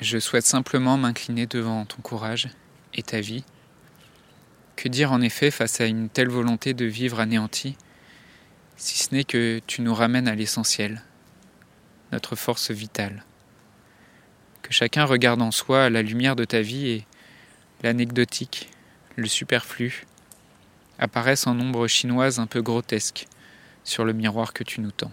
Je souhaite simplement m'incliner devant ton courage et ta vie. Que dire en effet face à une telle volonté de vivre anéantie, si ce n'est que tu nous ramènes à l'essentiel, notre force vitale. Que chacun regarde en soi la lumière de ta vie et l'anecdotique, le superflu, apparaissent en ombre chinoise un peu grotesque sur le miroir que tu nous tends.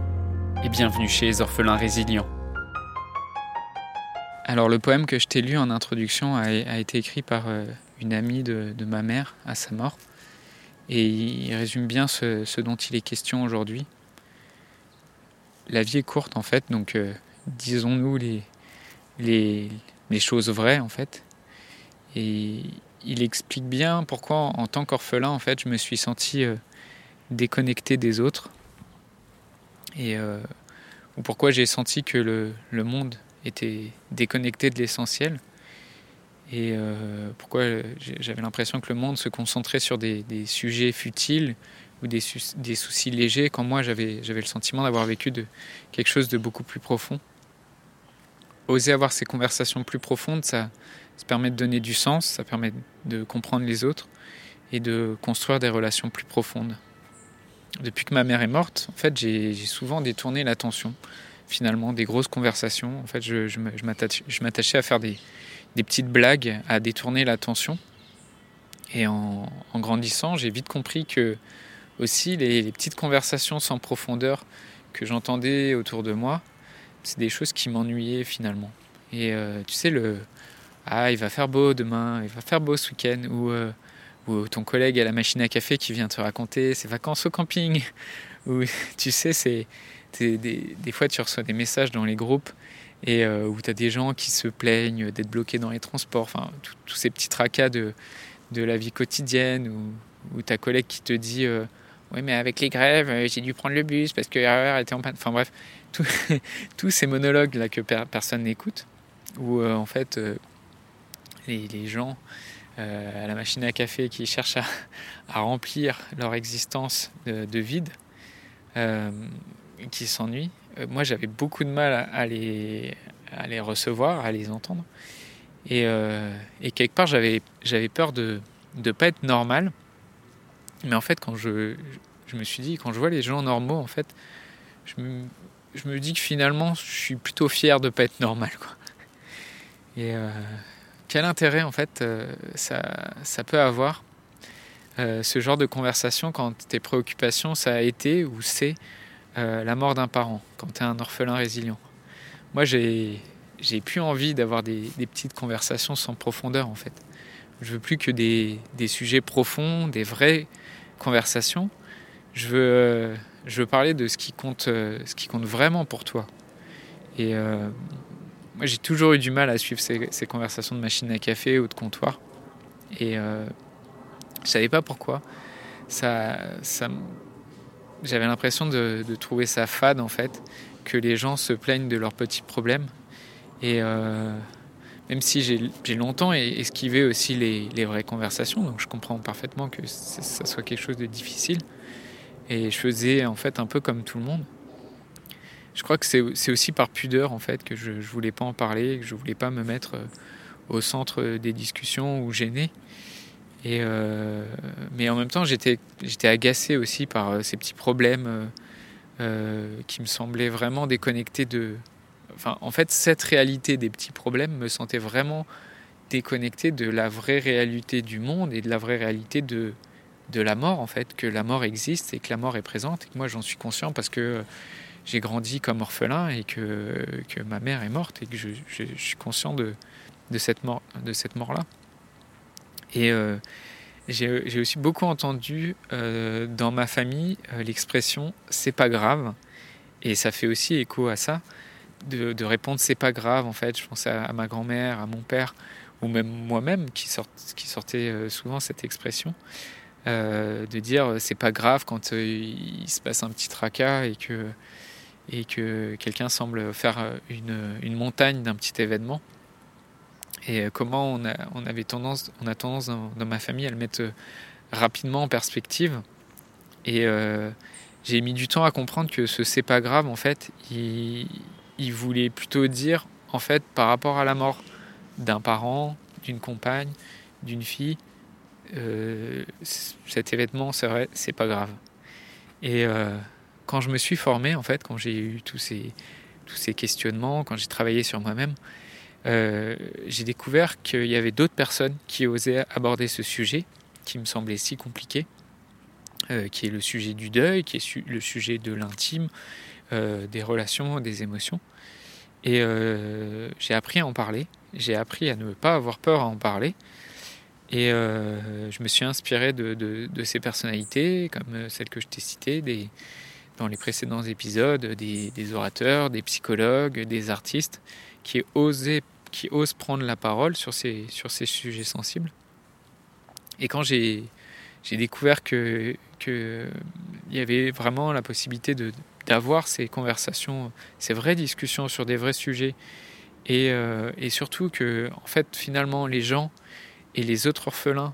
et bienvenue chez les orphelins résilients. Alors le poème que je t'ai lu en introduction a, été écrit par euh, une amie de, ma mère à sa mort, et il résume bien ce, dont il est question aujourd'hui. La vie est courte en fait, donc euh, disons-nous les, choses vraies en fait. Et il explique bien pourquoi en tant qu'orphelin en fait je me suis senti euh, déconnecté des autres et euh, ou pourquoi j'ai senti que le, le, monde était déconnecté de l'essentiel et euh, pourquoi j'avais l'impression que le monde se concentrait sur des, des sujets futiles ou des, des, soucis légers quand moi j'avais le sentiment d'avoir vécu de quelque chose de beaucoup plus profond. Oser avoir ces conversations plus profondes, ça, ça permet de donner du sens, ça permet de comprendre les autres et de construire des relations plus profondes depuis que ma mère est morte, en fait, j'ai souvent détourné l'attention, finalement, des grosses conversations. En fait, je, m'attachais à faire des, petites blagues, à détourner l'attention. Et en, grandissant, j'ai vite compris que aussi les, les petites conversations sans profondeur que j'entendais autour de moi, c'est des choses qui m'ennuyaient finalement. Et euh, tu sais, le Ah, il va faire beau demain, il va faire beau ce week-end, ou euh, ou ton collègue à la machine à café qui vient te raconter ses vacances au camping, ou tu sais, c'est des, des, fois tu reçois des messages dans les groupes et euh, où tu as des gens qui se plaignent d'être bloqués dans les transports, enfin tous ces petits tracas de, de la vie quotidienne, ou, ou ta collègue qui te dit euh, Oui, mais avec les grèves, euh, j'ai dû prendre le bus parce que l'erreur était en panne. Enfin bref, tous ces monologues là que personne n'écoute, où en fait les, gens à la machine à café qui cherchent à, remplir leur existence de, vide, euh, qui s'ennuient. Euh, moi, j'avais beaucoup de mal à, les, à recevoir, à les entendre. Et, quelque part, j'avais, peur de ne pas être normal. Mais en fait, quand je, me suis dit, quand je vois les gens normaux, en fait, je me, dis que finalement, je suis plutôt fier de ne pas être normal. Et, quel intérêt en fait euh, ça, peut avoir euh, ce genre de conversation quand tes préoccupations ça a été ou c'est euh, la mort d'un parent, quand tu es un orphelin résilient? Moi j'ai plus envie d'avoir des, petites conversations sans profondeur en fait. Je veux plus que des, sujets profonds, des vraies conversations. Je veux, je veux parler de ce qui compte, ce qui compte vraiment pour toi. Et moi, j'ai toujours eu du mal à suivre ces, conversations de machine à café ou de comptoir. Et euh, je savais pas pourquoi. Ça, J'avais l'impression de, trouver ça fade, en fait, que les gens se plaignent de leurs petits problèmes. Et euh, même si j'ai longtemps esquivé aussi les, les, vraies conversations, donc je comprends parfaitement que ça soit quelque chose de difficile. Et je faisais en fait un peu comme tout le monde je crois que c'est aussi par pudeur en fait que je, ne voulais pas en parler, que je voulais pas me mettre euh, au centre des discussions ou gêner. Euh, mais en même temps, j'étais agacé aussi par euh, ces petits problèmes qui me semblaient vraiment déconnectés de. Enfin, en fait, cette réalité des petits problèmes me sentait vraiment déconnecté de la vraie réalité du monde et de la vraie réalité de de la mort en fait, que la mort existe et que la mort est présente et que moi j'en suis conscient parce que j'ai grandi comme orphelin et que, que, ma mère est morte et que je, suis conscient de, de cette mort de cette mort là et euh, j'ai aussi beaucoup entendu euh, dans ma famille euh, l'expression c'est pas grave Et ça fait aussi écho à ça, de, répondre c'est pas grave en fait. Je pense à, ma grand-mère, à mon père, ou même moi-même qui, sort, qui sortait euh, souvent cette expression, de dire c'est pas grave quand il se passe un petit tracas et que, et que quelqu'un semble faire une, une montagne d'un petit événement. Et comment on a, avait tendance, on a tendance dans, ma famille à le mettre rapidement en perspective. Et euh, j'ai mis du temps à comprendre que ce c'est pas grave, en fait, il, voulait plutôt dire, en fait, par rapport à la mort d'un parent, d'une compagne, d'une fille, euh, cet événement, c'est pas grave. Et euh, quand je me suis formé, en fait, quand j'ai eu tous ces, tous ces questionnements, quand j'ai travaillé sur moi-même, j'ai découvert qu'il y avait d'autres personnes qui osaient aborder ce sujet qui me semblait si compliqué, euh, qui est le sujet du deuil, qui est le sujet de l'intime, euh, des relations, des émotions. Et euh, j'ai appris à en parler, j'ai appris à ne pas avoir peur à en parler. Et je me suis inspiré de, ces personnalités, comme celles que je t'ai citées, des, dans les précédents épisodes, des, des, orateurs, des psychologues, des artistes, qui, osaient, osent prendre la parole sur ces, sujets sensibles. Et quand j'ai découvert qu'il y avait vraiment la possibilité d'avoir ces conversations, ces vraies discussions sur des vrais sujets, et, euh, et surtout que en fait finalement les gens et les autres orphelins,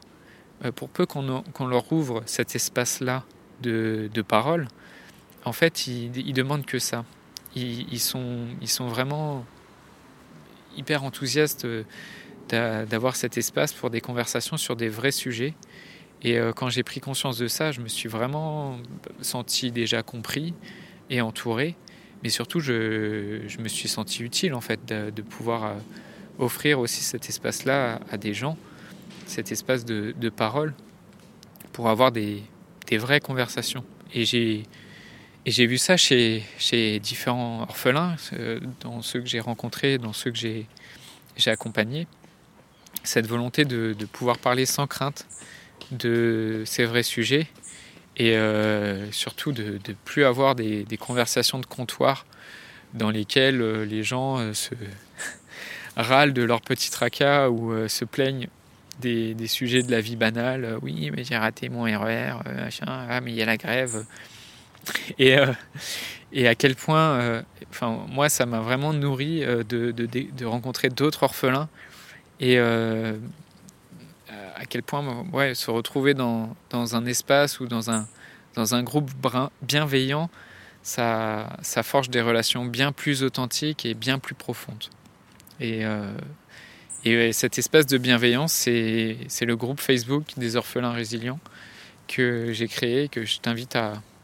euh, pour peu qu'on leur ouvre cet espace-là de, parole, en fait ils, demandent que ça. Ils, sont, ils sont vraiment hyper enthousiastes d'avoir cet espace pour des conversations sur des vrais sujets. Et euh, quand j'ai pris conscience de ça, je me suis vraiment senti déjà compris et entouré. Mais surtout, je, me suis senti utile en fait de, pouvoir euh, offrir aussi cet espace-là à, des gens, cet espace de, de parole pour avoir des, des vraies conversations. Et j'ai et j'ai vu ça chez, chez différents orphelins, euh, dans ceux que j'ai rencontrés, dans ceux que j'ai accompagnés cette volonté de, pouvoir parler sans crainte de ces vrais sujets et euh, surtout de ne plus avoir des, conversations de comptoir dans lesquelles euh, les gens se râlent de leur petit tracas ou se plaignent des, sujets de la vie banale. oui, mais j'ai raté mon RER, machin, ah, mais il y a la grève. Et, et à quel point, enfin, moi, ça m'a vraiment nourri de, de rencontrer d'autres orphelins et euh, à quel point ouais, se retrouver dans, dans, un espace ou dans un, dans un groupe bienveillant, ça, ça forge des relations bien plus authentiques et bien plus profondes. Et, euh, et cet espace de bienveillance, c'est le groupe Facebook des orphelins résilients que j'ai créé, que je t'invite à,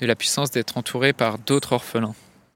de la puissance d'être entouré par d'autres orphelins.